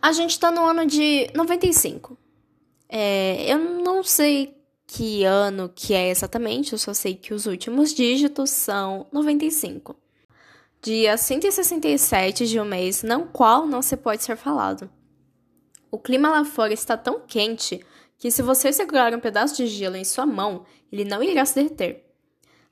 A gente tá no ano de 95. É, eu não sei que ano que é exatamente, eu só sei que os últimos dígitos são 95. Dia 167 de um mês, não qual não se pode ser falado. O clima lá fora está tão quente que se você segurar um pedaço de gelo em sua mão, ele não irá se derreter.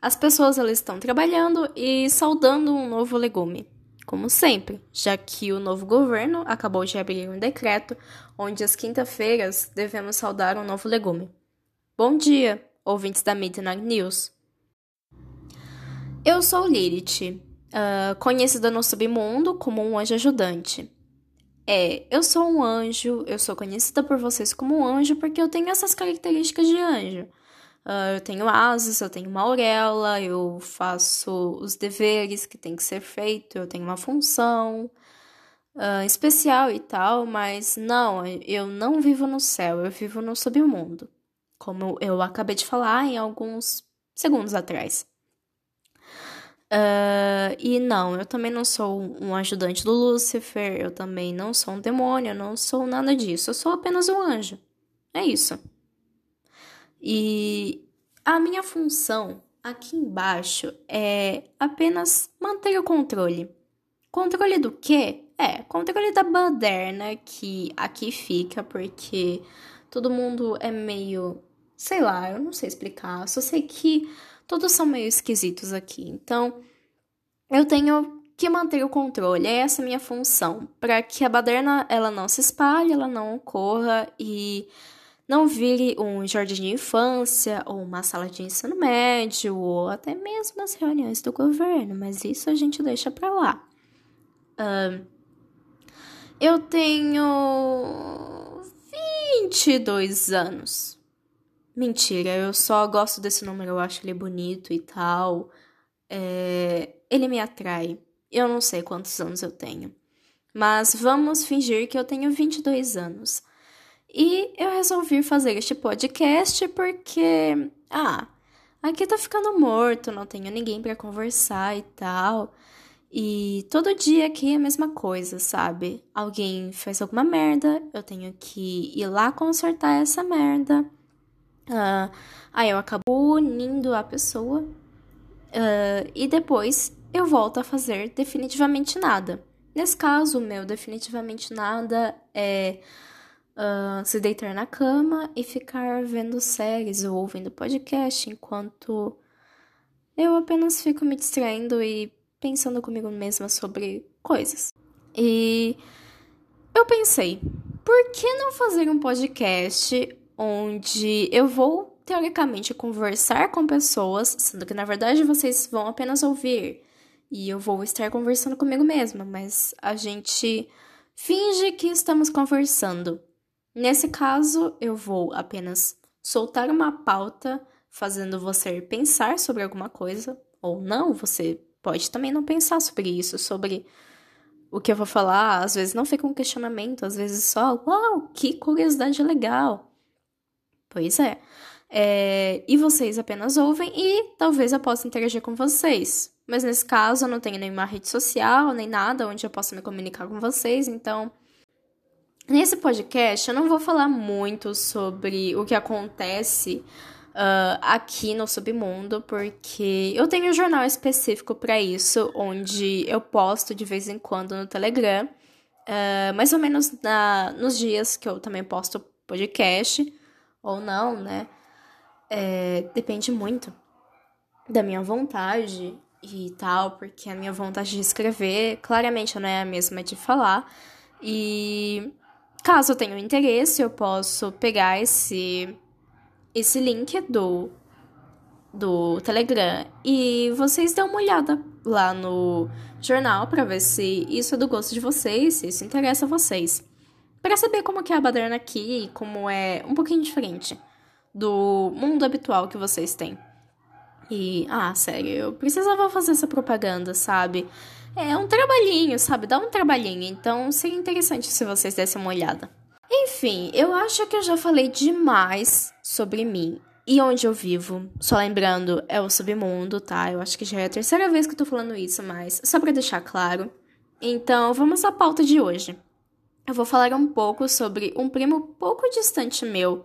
As pessoas elas estão trabalhando e saudando um novo legume como sempre, já que o novo governo acabou de abrir um decreto onde as quinta-feiras devemos saudar um novo legume. Bom dia, ouvintes da Midnight News. Eu sou Lilith, uh, conhecida no submundo como um anjo ajudante. É, eu sou um anjo, eu sou conhecida por vocês como um anjo porque eu tenho essas características de anjo. Uh, eu tenho asas, eu tenho uma auréola, eu faço os deveres que tem que ser feito, eu tenho uma função uh, especial e tal, mas não, eu não vivo no céu, eu vivo no submundo, como eu acabei de falar em alguns segundos atrás. Uh, e não, eu também não sou um ajudante do Lúcifer, eu também não sou um demônio, eu não sou nada disso, eu sou apenas um anjo. É isso. E a minha função aqui embaixo é apenas manter o controle. Controle do quê? É, controle da baderna que aqui fica, porque todo mundo é meio. Sei lá, eu não sei explicar. Só sei que todos são meio esquisitos aqui. Então, eu tenho que manter o controle. É essa minha função. para que a baderna ela não se espalhe, ela não ocorra e não vire um jardim de infância ou uma sala de ensino médio ou até mesmo as reuniões do governo, mas isso a gente deixa para lá. Uh, eu tenho 22 anos. Mentira, eu só gosto desse número, eu acho ele bonito e tal. É, ele me atrai. Eu não sei quantos anos eu tenho. Mas vamos fingir que eu tenho 22 anos. E eu resolvi fazer este podcast porque, ah, aqui tá ficando morto, não tenho ninguém para conversar e tal. E todo dia aqui é a mesma coisa, sabe? Alguém faz alguma merda, eu tenho que ir lá consertar essa merda. Uh, aí eu acabo unindo a pessoa. Uh, e depois eu volto a fazer definitivamente nada. Nesse caso, o meu definitivamente nada é uh, se deitar na cama e ficar vendo séries ou ouvindo podcast enquanto eu apenas fico me distraindo e pensando comigo mesma sobre coisas. E eu pensei, por que não fazer um podcast onde eu vou teoricamente conversar com pessoas, sendo que na verdade vocês vão apenas ouvir e eu vou estar conversando comigo mesma, mas a gente finge que estamos conversando. Nesse caso, eu vou apenas soltar uma pauta fazendo você pensar sobre alguma coisa, ou não, você pode também não pensar sobre isso, sobre o que eu vou falar. Às vezes não fica um questionamento, às vezes só, uau, que curiosidade legal. Pois é. é. E vocês apenas ouvem e talvez eu possa interagir com vocês. Mas nesse caso eu não tenho nenhuma rede social, nem nada onde eu possa me comunicar com vocês, então Nesse podcast, eu não vou falar muito sobre o que acontece uh, aqui no submundo, porque eu tenho um jornal específico para isso, onde eu posto de vez em quando no Telegram, uh, mais ou menos na, nos dias que eu também posto podcast, ou não, né? É, depende muito da minha vontade e tal, porque a minha vontade de escrever claramente não é a mesma de falar. E Caso eu tenha interesse, eu posso pegar esse, esse link do, do Telegram e vocês dão uma olhada lá no jornal para ver se isso é do gosto de vocês, se isso interessa a vocês. Para saber como que é a baderna aqui como é um pouquinho diferente do mundo habitual que vocês têm. E, ah, sério, eu precisava fazer essa propaganda, sabe? É um trabalhinho, sabe? Dá um trabalhinho. Então seria interessante se vocês dessem uma olhada. Enfim, eu acho que eu já falei demais sobre mim e onde eu vivo. Só lembrando, é o submundo, tá? Eu acho que já é a terceira vez que eu tô falando isso, mas só pra deixar claro. Então, vamos à pauta de hoje. eu vou falar um pouco sobre um primo pouco distante meu.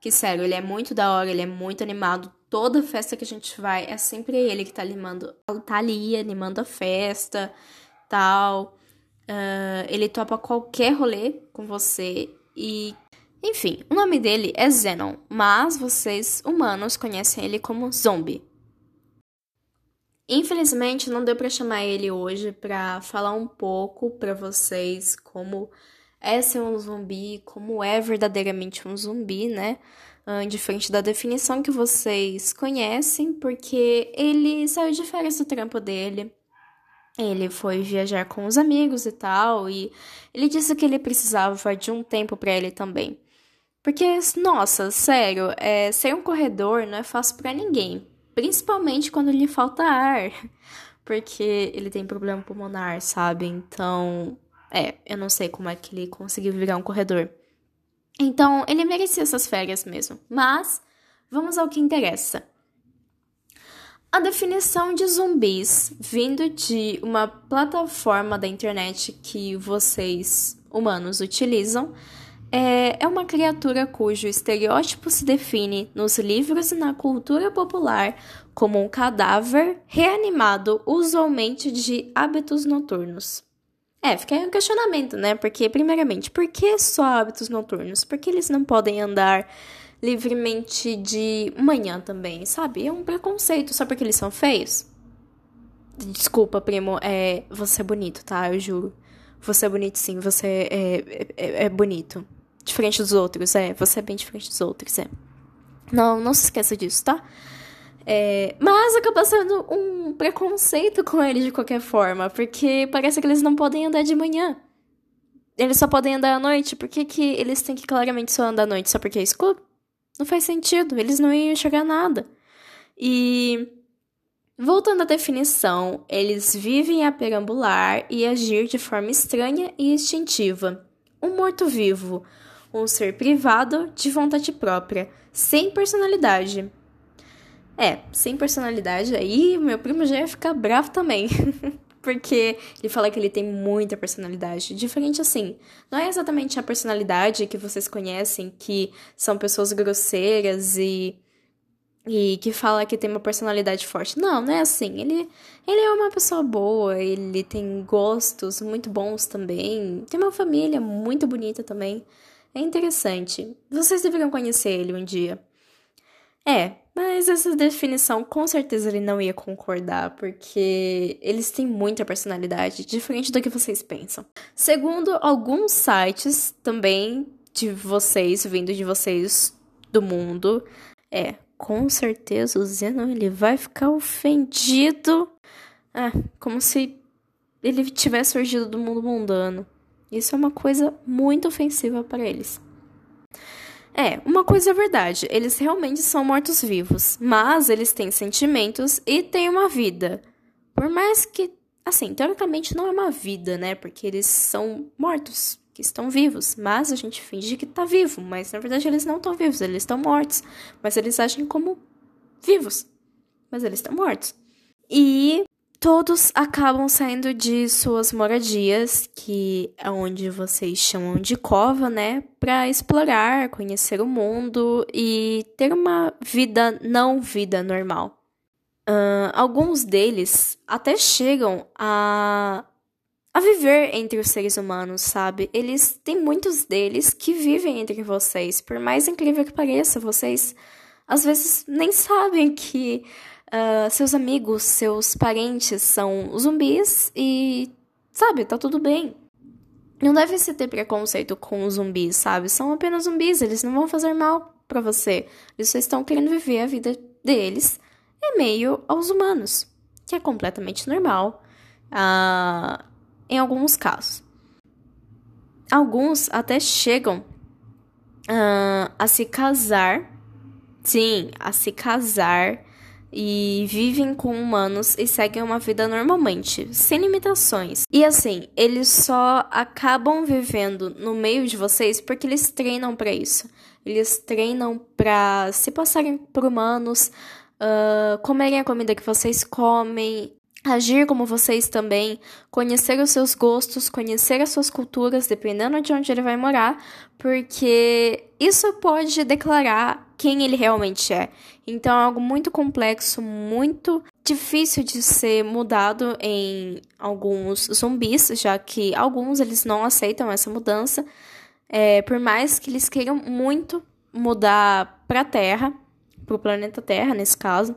Que, sério, ele é muito da hora, ele é muito animado. Toda festa que a gente vai, é sempre ele que tá animando, tá ali animando a festa, tal. Uh, ele topa qualquer rolê com você e enfim, o nome dele é Zenon, mas vocês, humanos, conhecem ele como Zombie. Infelizmente, não deu para chamar ele hoje para falar um pouco para vocês como é ser um zumbi, como é verdadeiramente um zumbi, né? Uh, diferente da definição que vocês conhecem, porque ele saiu de férias do trampo dele. Ele foi viajar com os amigos e tal, e ele disse que ele precisava de um tempo para ele também. Porque, nossa, sério, é, ser um corredor não é fácil para ninguém. Principalmente quando lhe falta ar. Porque ele tem problema pulmonar, sabe? Então, é, eu não sei como é que ele conseguiu virar um corredor. Então, ele merecia essas férias mesmo. Mas, vamos ao que interessa. A definição de zumbis, vindo de uma plataforma da internet que vocês, humanos, utilizam, é, é uma criatura cujo estereótipo se define nos livros e na cultura popular como um cadáver reanimado, usualmente de hábitos noturnos. É, fica aí um questionamento, né? Porque, primeiramente, por que só hábitos noturnos? Por que eles não podem andar livremente de manhã também, sabe? É um preconceito só porque eles são feios. Desculpa, primo, é, você é bonito, tá? Eu juro. Você é bonito sim, você é, é, é bonito diferente dos outros, é. Você é bem diferente dos outros, é. Não, não se esqueça disso, tá? É, mas acaba sendo um preconceito com eles de qualquer forma, porque parece que eles não podem andar de manhã. Eles só podem andar à noite. Por que, que eles têm que claramente só andar à noite? Só porque é escuro? Não faz sentido. Eles não iam enxergar nada. E. Voltando à definição, eles vivem a perambular e agir de forma estranha e instintiva. Um morto-vivo um ser privado de vontade própria, sem personalidade. É, sem personalidade, aí meu primo já ia ficar bravo também. Porque ele fala que ele tem muita personalidade. Diferente assim, não é exatamente a personalidade que vocês conhecem, que são pessoas grosseiras e e que fala que tem uma personalidade forte. Não, não é assim. Ele, ele é uma pessoa boa, ele tem gostos muito bons também. Tem uma família muito bonita também. É interessante. Vocês deveriam conhecer ele um dia. É, mas essa definição com certeza ele não ia concordar, porque eles têm muita personalidade, diferente do que vocês pensam. Segundo alguns sites também de vocês, vindo de vocês do mundo, é, com certeza o Zeno ele vai ficar ofendido. É, como se ele tivesse surgido do mundo mundano. Isso é uma coisa muito ofensiva para eles. É, uma coisa é verdade, eles realmente são mortos-vivos, mas eles têm sentimentos e têm uma vida. Por mais que, assim, teoricamente não é uma vida, né? Porque eles são mortos, que estão vivos, mas a gente finge que tá vivo, mas na verdade eles não estão vivos, eles estão mortos, mas eles agem como vivos, mas eles estão mortos. E todos acabam saindo de suas moradias, que é onde vocês chamam de cova, né, para explorar, conhecer o mundo e ter uma vida não vida normal. Uh, alguns deles até chegam a a viver entre os seres humanos, sabe? Eles têm muitos deles que vivem entre vocês. Por mais incrível que pareça, vocês às vezes nem sabem que Uh, seus amigos, seus parentes são zumbis e, sabe, tá tudo bem. Não deve se ter preconceito com os zumbis, sabe? São apenas zumbis, eles não vão fazer mal para você. Eles só estão querendo viver a vida deles em meio aos humanos, que é completamente normal uh, em alguns casos. Alguns até chegam uh, a se casar, sim, a se casar e vivem com humanos e seguem uma vida normalmente, sem limitações. E assim, eles só acabam vivendo no meio de vocês porque eles treinam para isso. Eles treinam para se passarem por humanos, uh, comerem a comida que vocês comem, agir como vocês também, conhecer os seus gostos, conhecer as suas culturas, dependendo de onde ele vai morar, porque isso pode declarar quem ele realmente é. Então é algo muito complexo, muito difícil de ser mudado em alguns zumbis, já que alguns eles não aceitam essa mudança, é, por mais que eles queiram muito mudar para a Terra, para o planeta Terra nesse caso.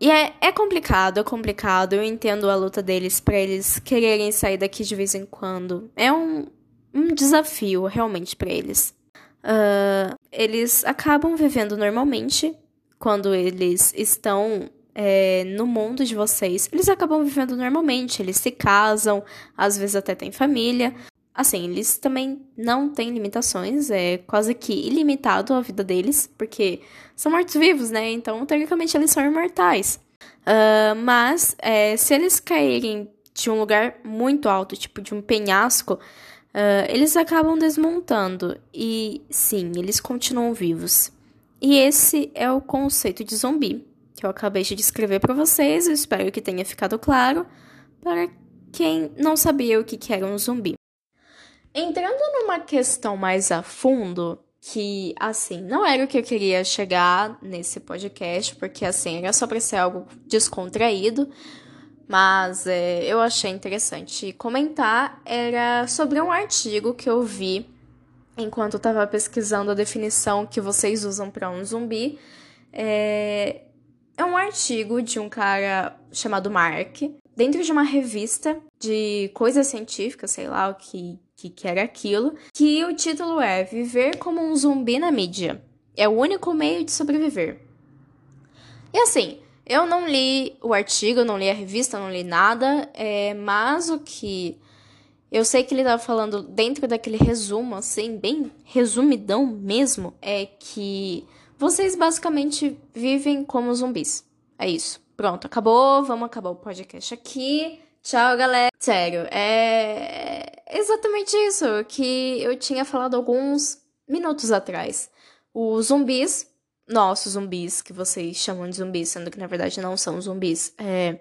E é, é complicado, é complicado. Eu entendo a luta deles para eles quererem sair daqui de vez em quando. É um, um desafio realmente para eles. Uh, eles acabam vivendo normalmente quando eles estão é, no mundo de vocês. Eles acabam vivendo normalmente, eles se casam, às vezes até têm família. Assim, eles também não têm limitações, é quase que ilimitado a vida deles, porque são mortos-vivos, né? Então, teoricamente, eles são imortais. Uh, mas, é, se eles caírem de um lugar muito alto, tipo de um penhasco, uh, eles acabam desmontando. E sim, eles continuam vivos. E esse é o conceito de zumbi, que eu acabei de descrever para vocês. Eu espero que tenha ficado claro para quem não sabia o que era um zumbi. Entrando numa questão mais a fundo, que assim, não era o que eu queria chegar nesse podcast, porque assim, era só para ser algo descontraído, mas é, eu achei interessante comentar. Era sobre um artigo que eu vi enquanto eu estava pesquisando a definição que vocês usam para um zumbi. É, é um artigo de um cara chamado Mark, dentro de uma revista de coisas científicas, sei lá o que que, que era aquilo, que o título é Viver como um zumbi na mídia. É o único meio de sobreviver. E assim, eu não li o artigo, não li a revista, não li nada, é, mas o que eu sei que ele estava falando dentro daquele resumo, assim, bem resumidão mesmo, é que vocês basicamente vivem como zumbis. É isso. Pronto, acabou, vamos acabar o podcast aqui. Tchau, galera. Sério, é exatamente isso que eu tinha falado alguns minutos atrás. Os zumbis, nossos zumbis, que vocês chamam de zumbis, sendo que na verdade não são zumbis, é,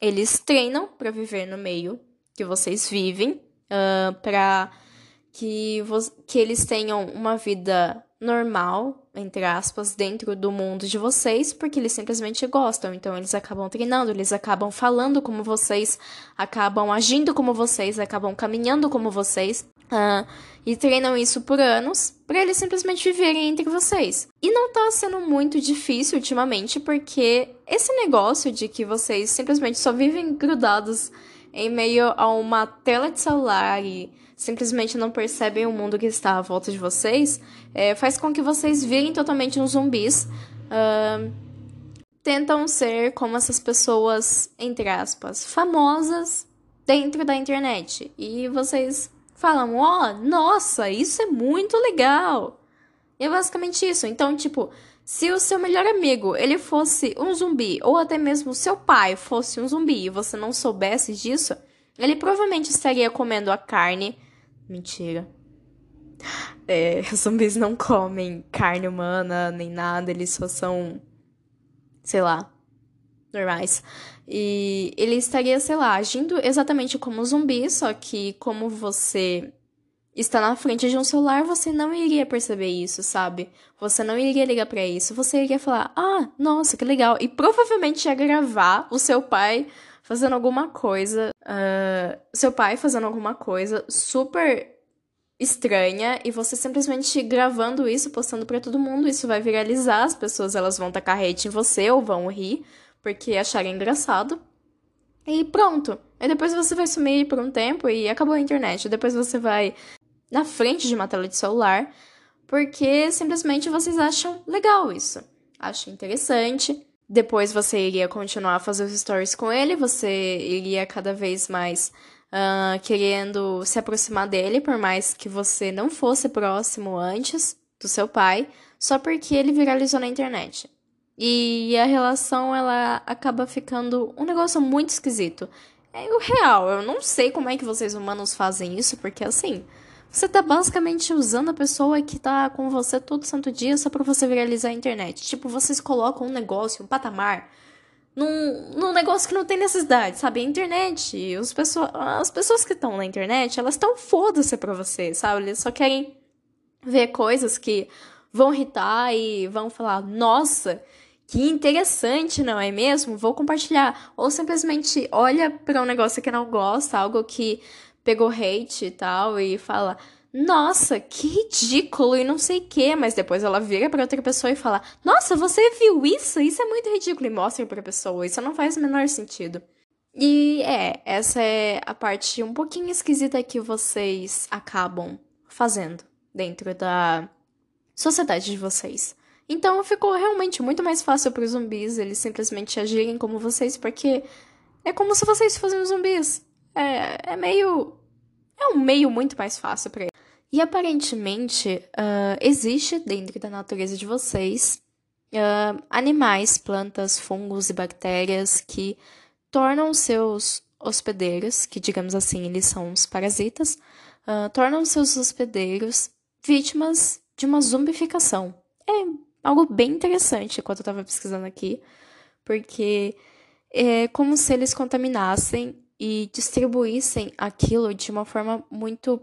eles treinam para viver no meio que vocês vivem, uh, para que, que eles tenham uma vida normal, entre aspas, dentro do mundo de vocês, porque eles simplesmente gostam. Então, eles acabam treinando, eles acabam falando como vocês, acabam agindo como vocês, acabam caminhando como vocês. Uh, e treinam isso por anos para eles simplesmente viverem entre vocês. E não tá sendo muito difícil ultimamente, porque esse negócio de que vocês simplesmente só vivem grudados em meio a uma tela de celular e simplesmente não percebem o mundo que está à volta de vocês, é, faz com que vocês virem totalmente uns zumbis. Uh, tentam ser como essas pessoas, entre aspas, famosas dentro da internet. E vocês falam, ó, oh, nossa, isso é muito legal. E é basicamente isso. Então, tipo, se o seu melhor amigo ele fosse um zumbi, ou até mesmo seu pai fosse um zumbi e você não soubesse disso, ele provavelmente estaria comendo a carne Mentira. É, zumbis não comem carne humana nem nada, eles só são, sei lá, normais. E ele estaria, sei lá, agindo exatamente como um zumbi, só que como você está na frente de um celular, você não iria perceber isso, sabe? Você não iria ligar para isso, você iria falar: "Ah, nossa, que legal". E provavelmente ia gravar o seu pai fazendo alguma coisa, uh, seu pai fazendo alguma coisa super estranha e você simplesmente gravando isso, postando para todo mundo, isso vai viralizar, as pessoas elas vão tacar hate em você ou vão rir porque acharem engraçado. E pronto. Aí depois você vai sumir por um tempo e acabou a internet. Depois você vai na frente de uma tela de celular porque simplesmente vocês acham legal isso. Acham interessante. Depois você iria continuar a fazer os stories com ele, você iria cada vez mais uh, querendo se aproximar dele, por mais que você não fosse próximo antes do seu pai, só porque ele viralizou na internet. E a relação ela acaba ficando um negócio muito esquisito. É o real, eu não sei como é que vocês humanos fazem isso, porque assim, você tá basicamente usando a pessoa que tá com você todo santo dia só pra você viralizar a internet. Tipo, vocês colocam um negócio, um patamar, num, num negócio que não tem necessidade, sabe? A internet, os pessoa, as pessoas que estão na internet, elas estão foda-se pra você, sabe? Eles só querem ver coisas que vão irritar e vão falar, nossa, que interessante, não é mesmo? Vou compartilhar. Ou simplesmente olha para um negócio que não gosta, algo que pegou hate e tal, e fala, nossa, que ridículo e não sei o que, mas depois ela vira para outra pessoa e fala: Nossa, você viu isso? Isso é muito ridículo e mostra pra pessoa. Isso não faz o menor sentido. E é, essa é a parte um pouquinho esquisita que vocês acabam fazendo dentro da sociedade de vocês. Então ficou realmente muito mais fácil para os zumbis eles simplesmente agirem como vocês, porque é como se vocês fossem zumbis. É, é meio. É um meio muito mais fácil para eles. E aparentemente uh, existe dentro da natureza de vocês uh, animais, plantas, fungos e bactérias que tornam seus hospedeiros, que digamos assim eles são os parasitas, uh, tornam seus hospedeiros vítimas de uma zumbificação. É algo bem interessante enquanto eu estava pesquisando aqui, porque é como se eles contaminassem e distribuíssem aquilo de uma forma muito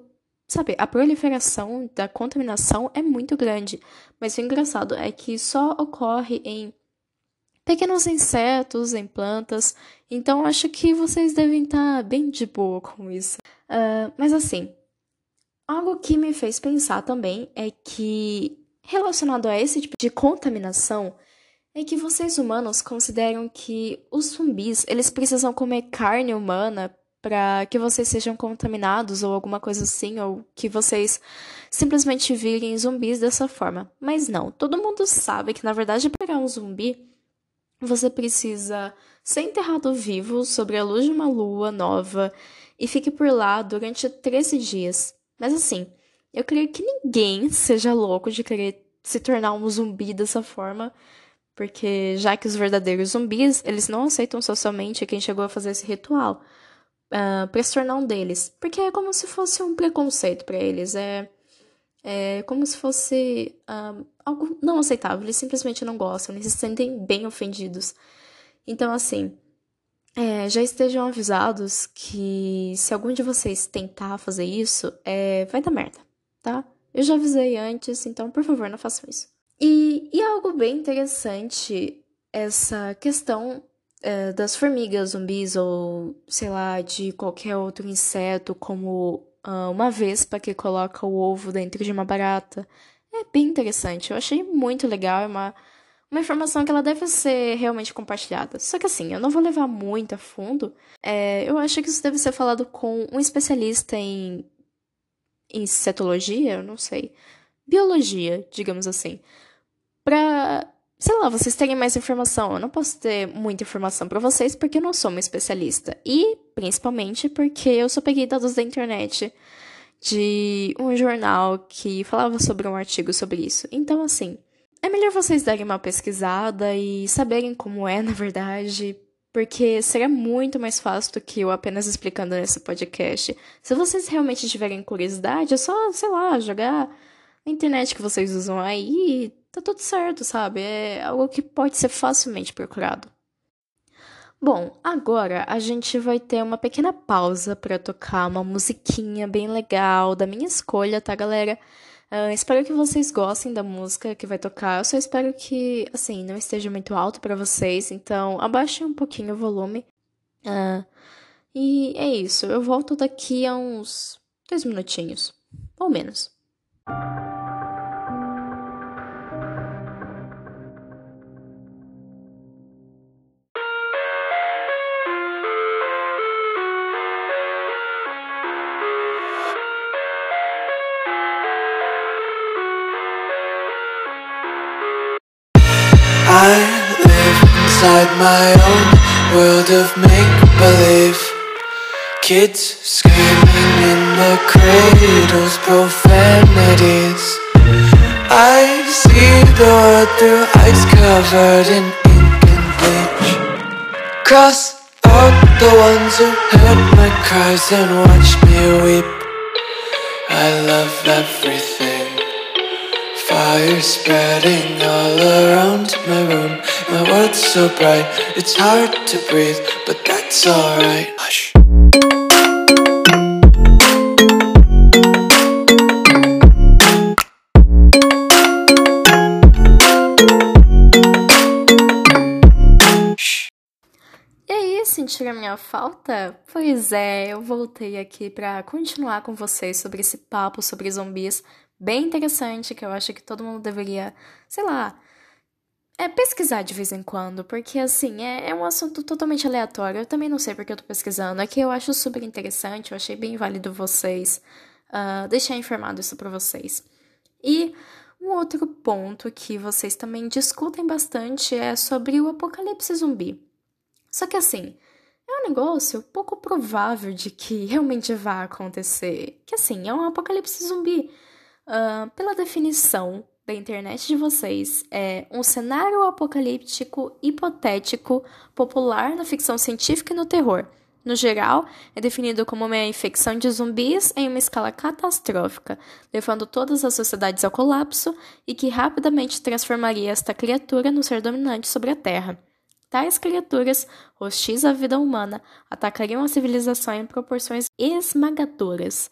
Sabe, a proliferação da contaminação é muito grande, mas o engraçado é que só ocorre em pequenos insetos, em plantas, então acho que vocês devem estar bem de boa com isso. Uh, mas assim, algo que me fez pensar também é que, relacionado a esse tipo de contaminação, é que vocês humanos consideram que os zumbis eles precisam comer carne humana para que vocês sejam contaminados ou alguma coisa assim, ou que vocês simplesmente virem zumbis dessa forma. Mas não, todo mundo sabe que na verdade para um zumbi, você precisa ser enterrado vivo sobre a luz de uma lua nova e fique por lá durante 13 dias. Mas assim, eu creio que ninguém seja louco de querer se tornar um zumbi dessa forma, porque já que os verdadeiros zumbis, eles não aceitam socialmente quem chegou a fazer esse ritual uh, ah, para se tornar um deles. Porque é como se fosse um preconceito para eles. É, é como se fosse uh, algo não aceitável. Eles simplesmente não gostam, eles se sentem bem ofendidos. Então, assim, é, já estejam avisados que se algum de vocês tentar fazer isso, é, vai dar merda, tá? Eu já avisei antes, então por favor, não façam isso. E, e algo bem interessante essa questão é, das formigas zumbis ou, sei lá, de qualquer outro inseto, como uh, uma vespa que coloca o ovo dentro de uma barata. É bem interessante, eu achei muito legal, é uma, uma informação que ela deve ser realmente compartilhada. Só que assim, eu não vou levar muito a fundo, é, eu acho que isso deve ser falado com um especialista em insetologia, eu não sei, biologia, digamos assim, para sei lá, vocês terem mais informação. Eu não posso ter muita informação para vocês porque eu não sou uma especialista. E, principalmente, porque eu só peguei dados da internet de um jornal que falava sobre um artigo sobre isso. Então, assim, é melhor vocês darem uma pesquisada e saberem como é, na verdade, porque seria muito mais fácil do que eu apenas explicando nesse podcast. Se vocês realmente tiverem curiosidade, é só, sei lá, jogar na internet que vocês usam aí tá tudo certo, sabe? É algo que pode ser facilmente procurado. Bom, agora a gente vai ter uma pequena pausa para tocar uma musiquinha bem legal da minha escolha, tá, galera? Uh, espero que vocês gostem da música que vai tocar. Eu só espero que, assim, não esteja muito alto para vocês, então abaixem um pouquinho o volume. Uh, e é isso. Eu volto daqui a uns dois minutinhos, ou menos. inside my own world of make-believe. Kids screaming in the cradles, profanities. I see the world through eyes covered in ink and bleach. Cross out the ones who heard my cries and watched me weep. I love everything Fire spreading all around my room. My world's so bright, it's hard to breathe, but that's alright. Hush. Sentiram a minha falta? Pois é, eu voltei aqui pra continuar com vocês sobre esse papo sobre zumbis bem interessante que eu acho que todo mundo deveria, sei lá, é pesquisar de vez em quando, porque assim, é, é um assunto totalmente aleatório. Eu também não sei porque eu tô pesquisando. É que eu acho super interessante, eu achei bem válido vocês uh, deixar informado isso pra vocês. E um outro ponto que vocês também discutem bastante é sobre o apocalipse zumbi. Só que assim, é um negócio pouco provável de que realmente vá acontecer. Que assim, é um apocalipse zumbi. Uh, pela definição da internet de vocês, é um cenário apocalíptico hipotético popular na ficção científica e no terror. No geral, é definido como uma infecção de zumbis em uma escala catastrófica, levando todas as sociedades ao colapso e que rapidamente transformaria esta criatura no ser dominante sobre a Terra. Tais criaturas, hostis à vida humana, atacariam a civilização em proporções esmagadoras,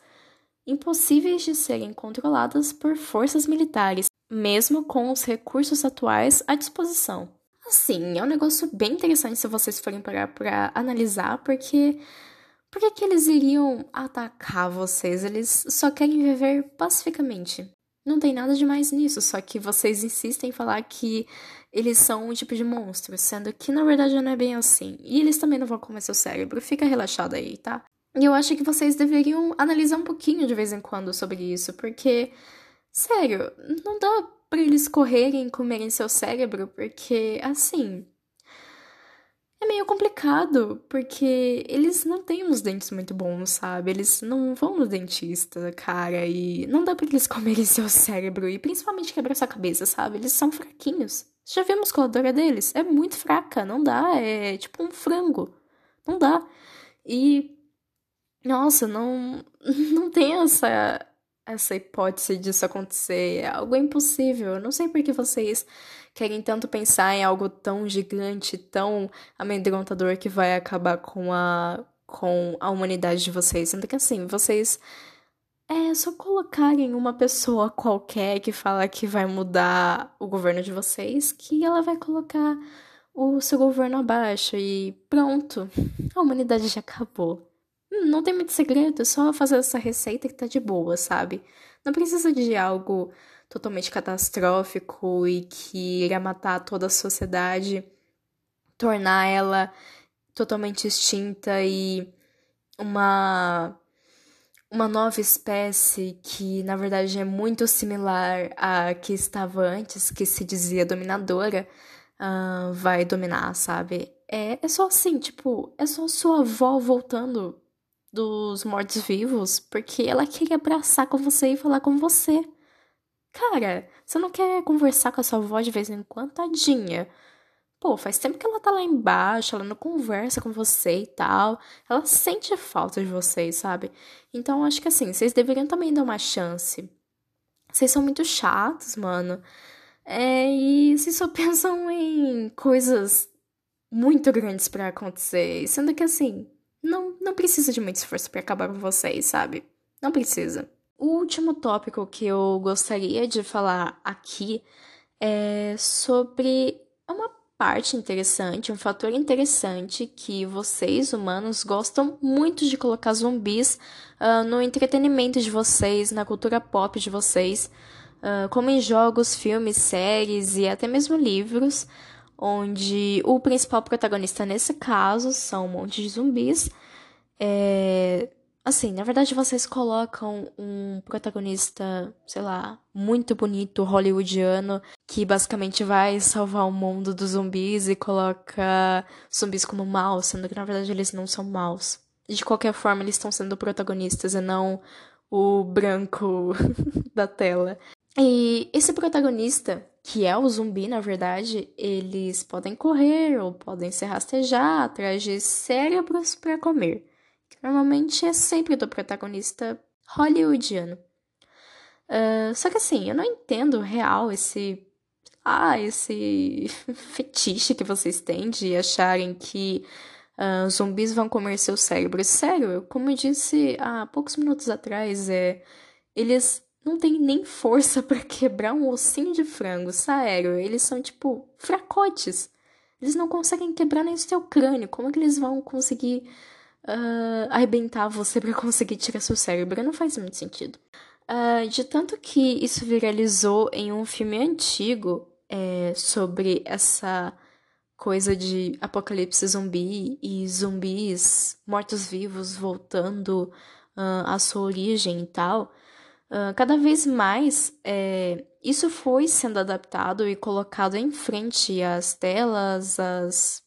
impossíveis de serem controladas por forças militares, mesmo com os recursos atuais à disposição. Assim, é um negócio bem interessante se vocês forem parar para analisar, porque por que, que eles iriam atacar vocês? Eles só querem viver pacificamente. Não tem nada de mais nisso, só que vocês insistem em falar que eles são um tipo de monstro, sendo que na verdade não é bem assim. E eles também não vão comer seu cérebro, fica relaxado aí, tá? E eu acho que vocês deveriam analisar um pouquinho de vez em quando sobre isso, porque, sério, não dá pra eles correrem e comerem seu cérebro, porque, assim. É meio complicado, porque eles não têm uns dentes muito bons, sabe? Eles não vão no dentista, cara, e não dá pra eles comerem seu cérebro e principalmente quebrar sua cabeça, sabe? Eles são fraquinhos. Já viu a musculatura deles? É muito fraca, não dá, é tipo um frango. Não dá. E nossa, não, não tem essa, essa hipótese disso acontecer. É algo impossível. Eu não sei por que vocês querem tanto pensar em algo tão gigante, tão amedrontador que vai acabar com a, com a humanidade de vocês. Sendo que assim, vocês. É só colocarem uma pessoa qualquer que fala que vai mudar o governo de vocês, que ela vai colocar o seu governo abaixo e pronto. A humanidade já acabou. Não tem muito segredo, é só fazer essa receita que tá de boa, sabe? Não precisa de algo totalmente catastrófico e que irá matar toda a sociedade, tornar ela totalmente extinta e uma uma nova espécie que na verdade é muito similar à que estava antes, que se dizia dominadora, uh, vai dominar, sabe? É, é só assim, tipo, é só sua avó voltando dos mortos-vivos porque ela queria abraçar com você e falar com você. Cara, você não quer conversar com a sua avó de vez em quando, tadinha? Pô, faz tempo que ela tá lá embaixo, ela não conversa com você e tal. Ela sente falta de vocês, sabe? Então acho que assim, vocês deveriam também dar uma chance. Vocês são muito chatos, mano. É, e vocês só pensam em coisas muito grandes para acontecer. Sendo que assim, não, não precisa de muito esforço para acabar com vocês, sabe? Não precisa. O último tópico que eu gostaria de falar aqui é sobre uma parte interessante, um fator interessante que vocês, humanos, gostam muito de colocar zumbis uh, no entretenimento de vocês, na cultura pop de vocês, uh, como em jogos, filmes, séries e até mesmo livros onde o principal protagonista nesse caso são um monte de zumbis. É... Assim, na verdade vocês colocam um protagonista, sei lá, muito bonito, hollywoodiano, que basicamente vai salvar o mundo dos zumbis e coloca zumbis como maus, sendo que na verdade eles não são maus. De qualquer forma, eles estão sendo protagonistas e não o branco da tela. E esse protagonista, que é o zumbi, na verdade, eles podem correr ou podem se rastejar atrás de cérebros para comer, que normalmente é sempre do protagonista hollywoodiano. Uh, só que assim, eu não entendo real esse. Ah, esse fetiche que vocês têm de acharem que uh, zumbis vão comer seu cérebro. Sério, como eu disse há poucos minutos atrás, é, eles não têm nem força para quebrar um ossinho de frango, sério. Eles são tipo fracotes. Eles não conseguem quebrar nem o seu crânio. Como é que eles vão conseguir uh, arrebentar você para conseguir tirar seu cérebro? Não faz muito sentido. Uh, de tanto que isso viralizou em um filme antigo é, sobre essa coisa de apocalipse zumbi e zumbis mortos-vivos voltando uh, à sua origem e tal. Cada vez mais é, isso foi sendo adaptado e colocado em frente às telas, às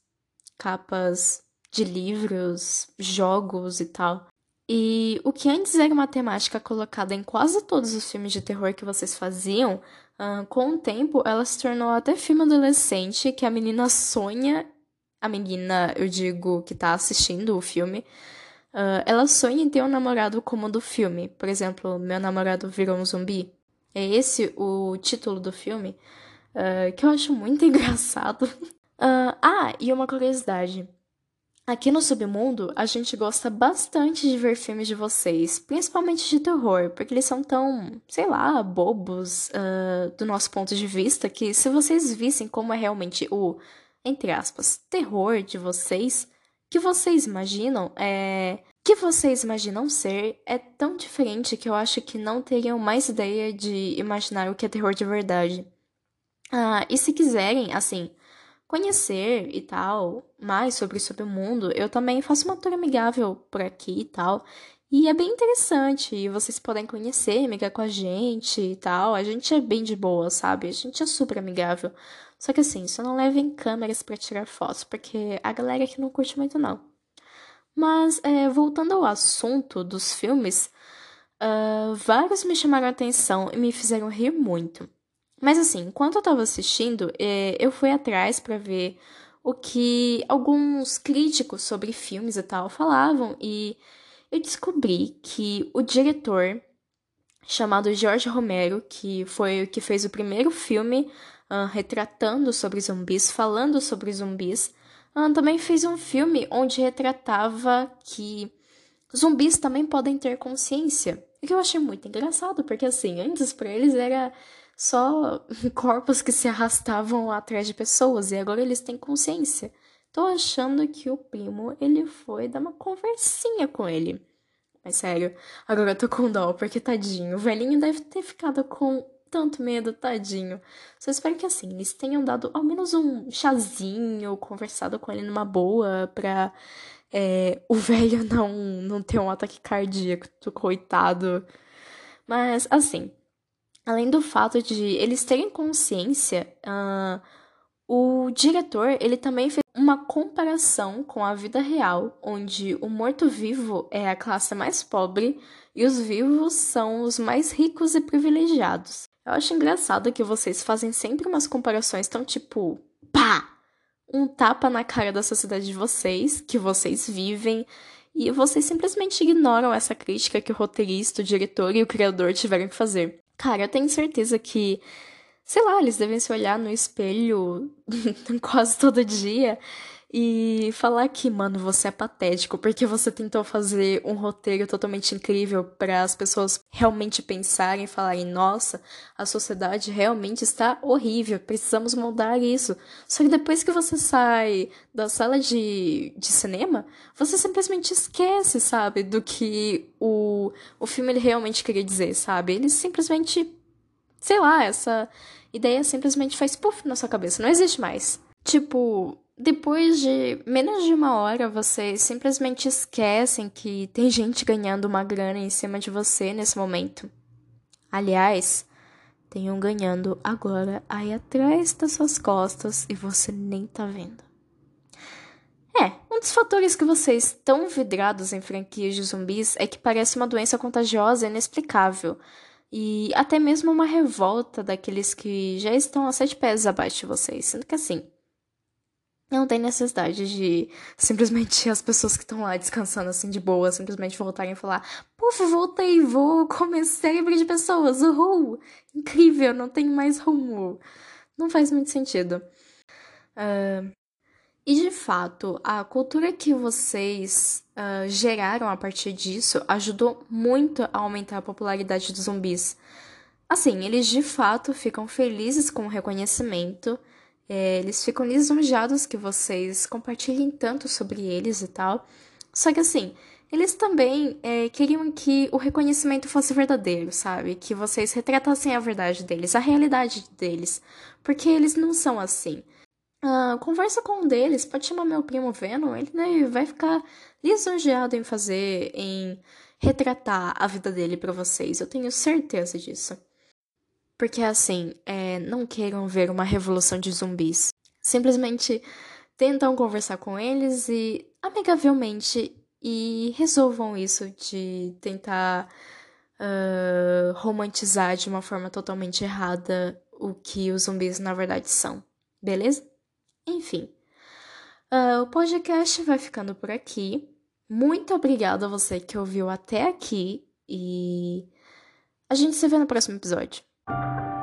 capas de livros, jogos e tal. E o que antes era uma temática colocada em quase todos os filmes de terror que vocês faziam, uh, com o tempo ela se tornou até filme adolescente que a menina sonha. A menina, eu digo, que tá assistindo o filme, uh, ela sonha em ter um namorado como o do filme. Por exemplo, Meu Namorado Virou um Zumbi. É esse o título do filme, uh, que eu acho muito engraçado. ah, e uma curiosidade. Aqui no Submundo, a gente gosta bastante de ver filmes de vocês, principalmente de terror, porque eles são tão, sei lá, bobos uh, do nosso ponto de vista, que se vocês vissem como é realmente o, entre aspas, terror de vocês, que vocês imaginam, é. que vocês imaginam ser é tão diferente que eu acho que não teriam mais ideia de imaginar o que é terror de verdade. Ah, e se quiserem, assim, conhecer e tal, mais sobre, sobre o mundo, eu também faço uma tour amigável por aqui e tal. E é bem interessante, e vocês podem conhecer, amigar com a gente e tal. A gente é bem de boa, sabe? A gente é super amigável. Só que assim, só não levem câmeras para tirar fotos, porque a galera aqui não curte muito, não. Mas, é, voltando ao assunto dos filmes, uh, vários me chamaram a atenção e me fizeram rir muito. Mas assim, enquanto eu tava assistindo, é, eu fui atrás para ver o que alguns críticos sobre filmes e tal falavam e eu descobri que o diretor chamado George Romero, que foi o que fez o primeiro filme uh, retratando sobre zumbis, falando sobre zumbis, uh, também fez um filme onde retratava que zumbis também podem ter consciência. O que eu achei muito engraçado, porque assim, antes para eles era só corpos que se arrastavam atrás de pessoas e agora eles têm consciência. Tô achando que o primo, ele foi dar uma conversinha com ele. Mas sério, agora eu tô com dó, porque tadinho, o velhinho deve ter ficado com tanto medo, tadinho. Só espero que assim, eles tenham dado ao menos um chazinho, conversado com ele numa boa, pra é, o velho não, não ter um ataque cardíaco, coitado. Mas assim, além do fato de eles terem consciência, uh, o diretor ele também fez uma comparação com a vida real, onde o morto-vivo é a classe mais pobre e os vivos são os mais ricos e privilegiados. Eu acho engraçado que vocês fazem sempre umas comparações tão tipo, pá, um tapa na cara da sociedade de vocês, que vocês vivem, e vocês simplesmente ignoram essa crítica que o roteirista, o diretor e o criador tiveram que fazer. Cara, eu tenho certeza que, sei lá, eles devem se olhar no espelho quase todo dia e falar que, mano, você é patético, porque você tentou fazer um roteiro totalmente incrível para as pessoas realmente pensarem falarem: nossa, a sociedade realmente está horrível, precisamos mudar isso. Só que depois que você sai da sala de, de cinema, você simplesmente esquece, sabe, do que o, o filme ele realmente queria dizer, sabe? Ele simplesmente, sei lá, essa ideia simplesmente faz puff na sua cabeça, não existe mais. Tipo, depois de menos de uma hora, vocês simplesmente esquecem que tem gente ganhando uma grana em cima de você nesse momento. Aliás, tem um ganhando agora aí atrás das suas costas e você nem tá vendo. É, um dos fatores que vocês estão vidrados em franquias de zumbis é que parece uma doença contagiosa e inexplicável. E até mesmo uma revolta daqueles que já estão a sete pés abaixo de vocês. Sendo que assim, não tem necessidade de simplesmente as pessoas que estão lá descansando assim de boa, simplesmente voltarem e falar: Pô, Ufa, voltei, vou comer cérebro de pessoas, uhul! Incrível, não tenho mais rumo. Não faz muito sentido. Uh, e de fato, a cultura que vocês uh, geraram a partir disso ajudou muito a aumentar a popularidade dos zumbis. Assim, eles de fato ficam felizes com o reconhecimento, é, eles ficam lisonjeados que vocês compartilhem tanto sobre eles e tal. Só que assim, eles também é, queriam que o reconhecimento fosse verdadeiro, sabe? Que vocês retratassem a verdade deles, a realidade deles. Porque eles não são assim. Uh, conversa com um deles, pode chamar meu primo Venom, ele né, vai ficar lisonjeado em fazer, em retratar a vida dele para vocês. Eu tenho certeza disso. Porque assim, é, não queiram ver uma revolução de zumbis. Simplesmente tentam conversar com eles e amigavelmente e resolvam isso de tentar uh, romantizar de uma forma totalmente errada o que os zumbis na verdade são, beleza? Enfim, uh, o podcast vai ficando por aqui. Muito obrigada a você que ouviu até aqui e a gente se vê no próximo episódio. Thank you